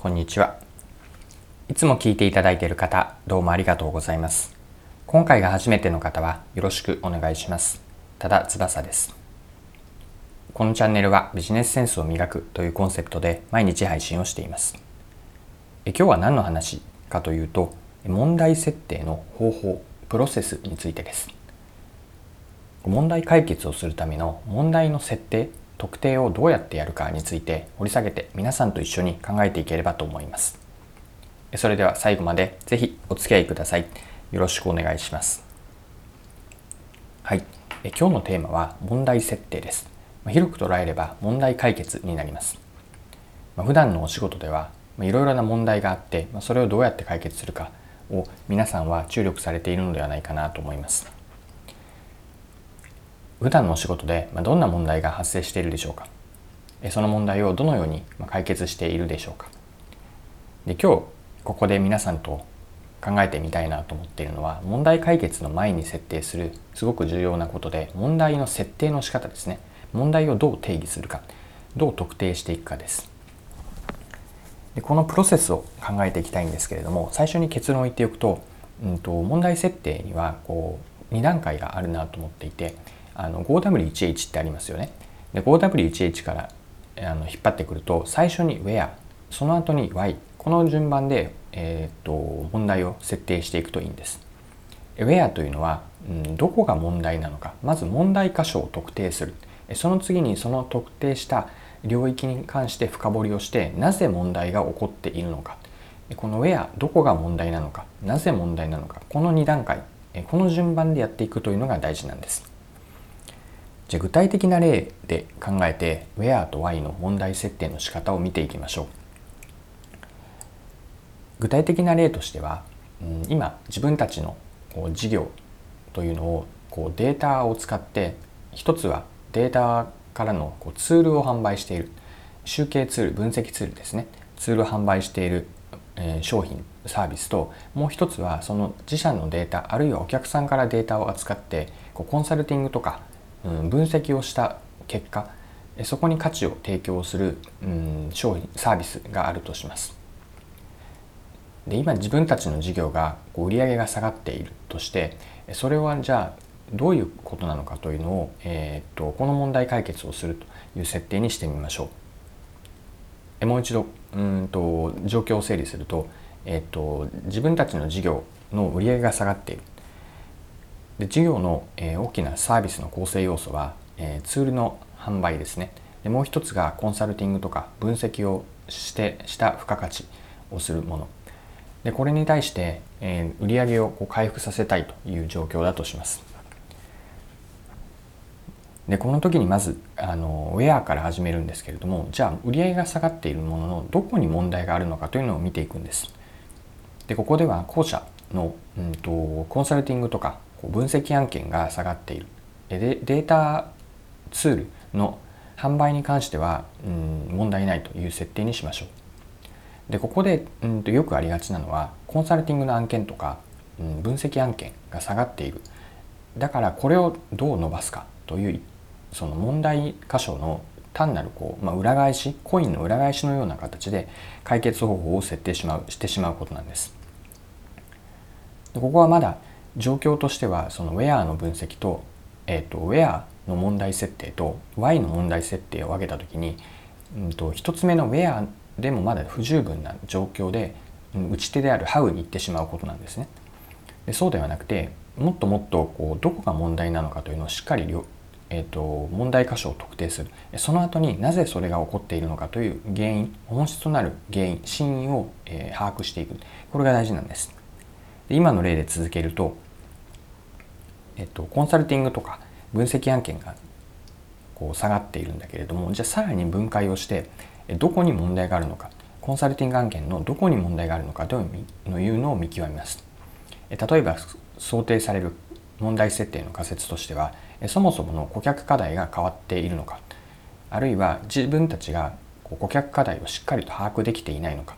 こんにちは。いつも聞いていただいている方、どうもありがとうございます。今回が初めての方はよろしくお願いします。ただ翼です。このチャンネルはビジネスセンスを磨くというコンセプトで毎日配信をしています。え今日は何の話？かというと、問題設定の方法、プロセスについてです。問題解決をするための問題の設定特定をどうやってやるかについて掘り下げて皆さんと一緒に考えていければと思います。それでは最後までぜひお付き合いください。よろしくお願いします。はい。え今日のテーマは問題設定です。ま広く捉えれば問題解決になります。ま普段のお仕事ではいろいろな問題があって、まそれをどうやって解決するかを皆さんは注力されているのではないかなと思います。普段の仕事でどんな問題が発生しているでしょうか。その問題をどのように解決しているでしょうか。で今日ここで皆さんと考えてみたいなと思っているのは問題解決の前に設定するすごく重要なことで問題の設定の仕方ですね。問題をどう定義するかどう特定していくかです。でこのプロセスを考えていきたいんですけれども最初に結論を言っておくと,、うんと、問題設定にはこう2段階があるなと思っていてあの 5W1H ってありますよね。で 5W1H からあの引っ張ってくると最初に Where その後に Why この順番で、えーと、問題を設定していくといいんです。Where というのは、うん、どこが問題なのかまず問題箇所を特定するその次にその特定した領域に関して深掘りをしてなぜ問題が起こっているのかこの Where どこが問題なのかなぜ問題なのかこの2段階この順番でやっていくというのが大事なんです。じゃ具体的な例で考えて Where と Why の問題設定の仕方を見ていきましょう。具体的な例としては、今自分たちの事業というのをこうデータを使って一つはデータからのこうツールを販売している集計ツール分析ツールですねツールを販売している、商品サービスともう一つはその自社のデータあるいはお客さんからデータを扱ってこうコンサルティングとか分析をした結果そこに価値を提供する、商品サービスがあるとします。で今自分たちの事業がこう売上が下がっているとしてそれはじゃあどういうことなのかというのを、えー、っとこの問題解決をするという設定にしてみましょう。えもう一度うんと状況を整理すると,、えー、っと自分たちの事業の売上が下がっているで事業の、えー、大きなサービスの構成要素は、えー、ツールの販売ですね。でもう一つがコンサルティングとか分析をしてした付加価値をするもの。でこれに対して、えー、売上をこう回復させたいという状況だとします。でこの時にまずあのウェアから始めるんですけれどもじゃあ売上が下がっているもののどこに問題があるのかというのを見ていくんです。でここでは後者の、うんとコンサルティングとか分析案件が下がっている。でデータツールの販売に関しては、うん、問題ないという設定にしましょう。でここで、うん、とよくありがちなのはコンサルティングの案件とか、うん、分析案件が下がっている。だからこれをどう伸ばすかというその問題箇所の単なるこう、まあ、裏返しコインの裏返しのような形で解決方法を設定しまうしてしまうことなんです。でここはまだ状況としてはその Where の分析と,、えーと、Where の問題設定と Y の問題設定を分けた時に、うんと、1つ目の Where でもまだ不十分な状況で打ち手である How に行ってしまうことなんですね。でそうではなくてもっともっとこうどこが問題なのかというのをしっかりえーと、問題箇所を特定する。その後になぜそれが起こっているのかという原因本質となる原因真因を、えー、把握していく。これが大事なんです。今の例で続けるとえっと、コンサルティングとか分析案件がこう下がっているんだけれどもじゃあさらに分解をしてどこに問題があるのかコンサルティング案件のどこに問題があるのかというのを見極めます。例えば想定される問題設定の仮説としてはそもそもの顧客課題が変わっているのかあるいは自分たちが顧客課題をしっかりと把握できていないのか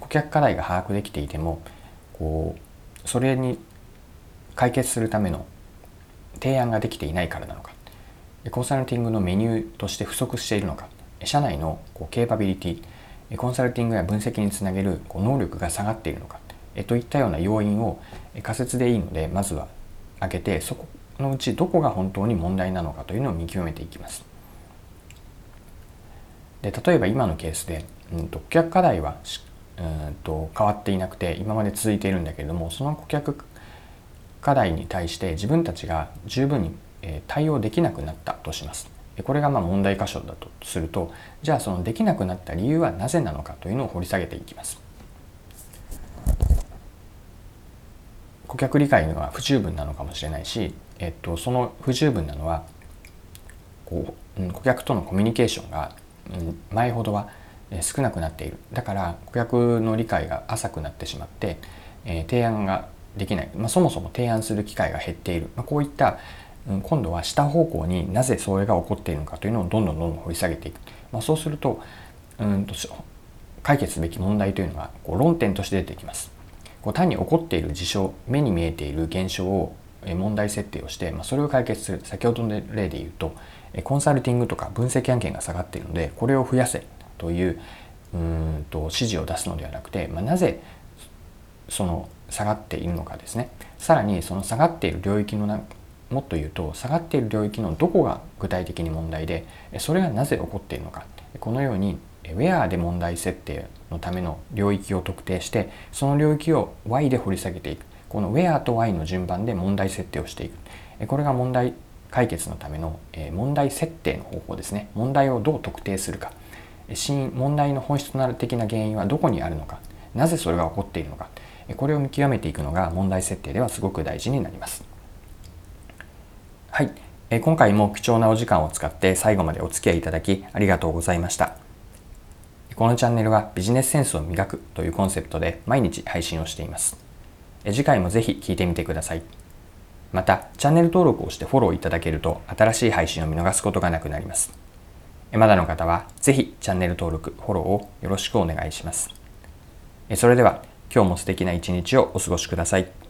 顧客課題が把握できていてもこうそれに解決するための提案ができていないからなのか。コンサルティングのメニューとして不足しているのか。社内のこうケーパビリティコンサルティングや分析につなげるこう能力が下がっているのか。といったような要因を仮説でいいのでまずは挙げてそこのうちどこが本当に問題なのかというのを見極めていきます。で例えば今のケースで、うんと、顧客課題はうんと変わっていなくて今まで続いているんだけれどもその顧客課題に対して自分たちが十分に対応できなくなったとします。これがまあ問題箇所だとするとじゃあそのできなくなった理由はなぜなのかというのを掘り下げていきます。顧客理解は不十分なのかもしれないし、えっと、その不十分なのはこう顧客とのコミュニケーションが前ほどは少なくなっているだから顧客の理解が浅くなってしまって、提案ができない、まあ、そもそも提案する機会が減っている、まあ、こういった、うん、今度は下方向になぜそれが起こっているのかというのをどんどんどんどん掘り下げていく、まあ、そうするとうんと解決すべき問題というのがこう論点として出てきます。こう単に起こっている事象目に見えている現象を問題設定をして、まあ、それを解決する。先ほどの例で言うとコンサルティングとか分析案件が下がっているのでこれを増やせといううんと指示を出すのではなくて、まあ、なぜその下がっているのかですね。さらにその下がっている領域のなもっと言うと下がっている領域のどこが具体的に問題でそれがなぜ起こっているのか。このようにウェアで問題設定のための領域を特定してその領域を Y で掘り下げていく。この Where と Y の順番で問題設定をしていく。これが問題解決のための問題設定の方法ですね。問題をどう特定するか。問題の本質となる的な原因はどこにあるのか。なぜそれが起こっているのか。これを見極めていくのが問題設定ではすごく大事になりますはい今回も貴重なお時間を使って最後までお付き合いいただきありがとうございましたこのチャンネルはビジネスセンスを磨くというコンセプトで毎日配信をしています。次回もぜひ聞いてみてください。また、チャンネル登録をしてフォローいただけると新しい配信を見逃すことがなくなります。まだの方はぜひチャンネル登録、フォローをよろしくお願いします。それでは今日も素敵な一日をお過ごしください。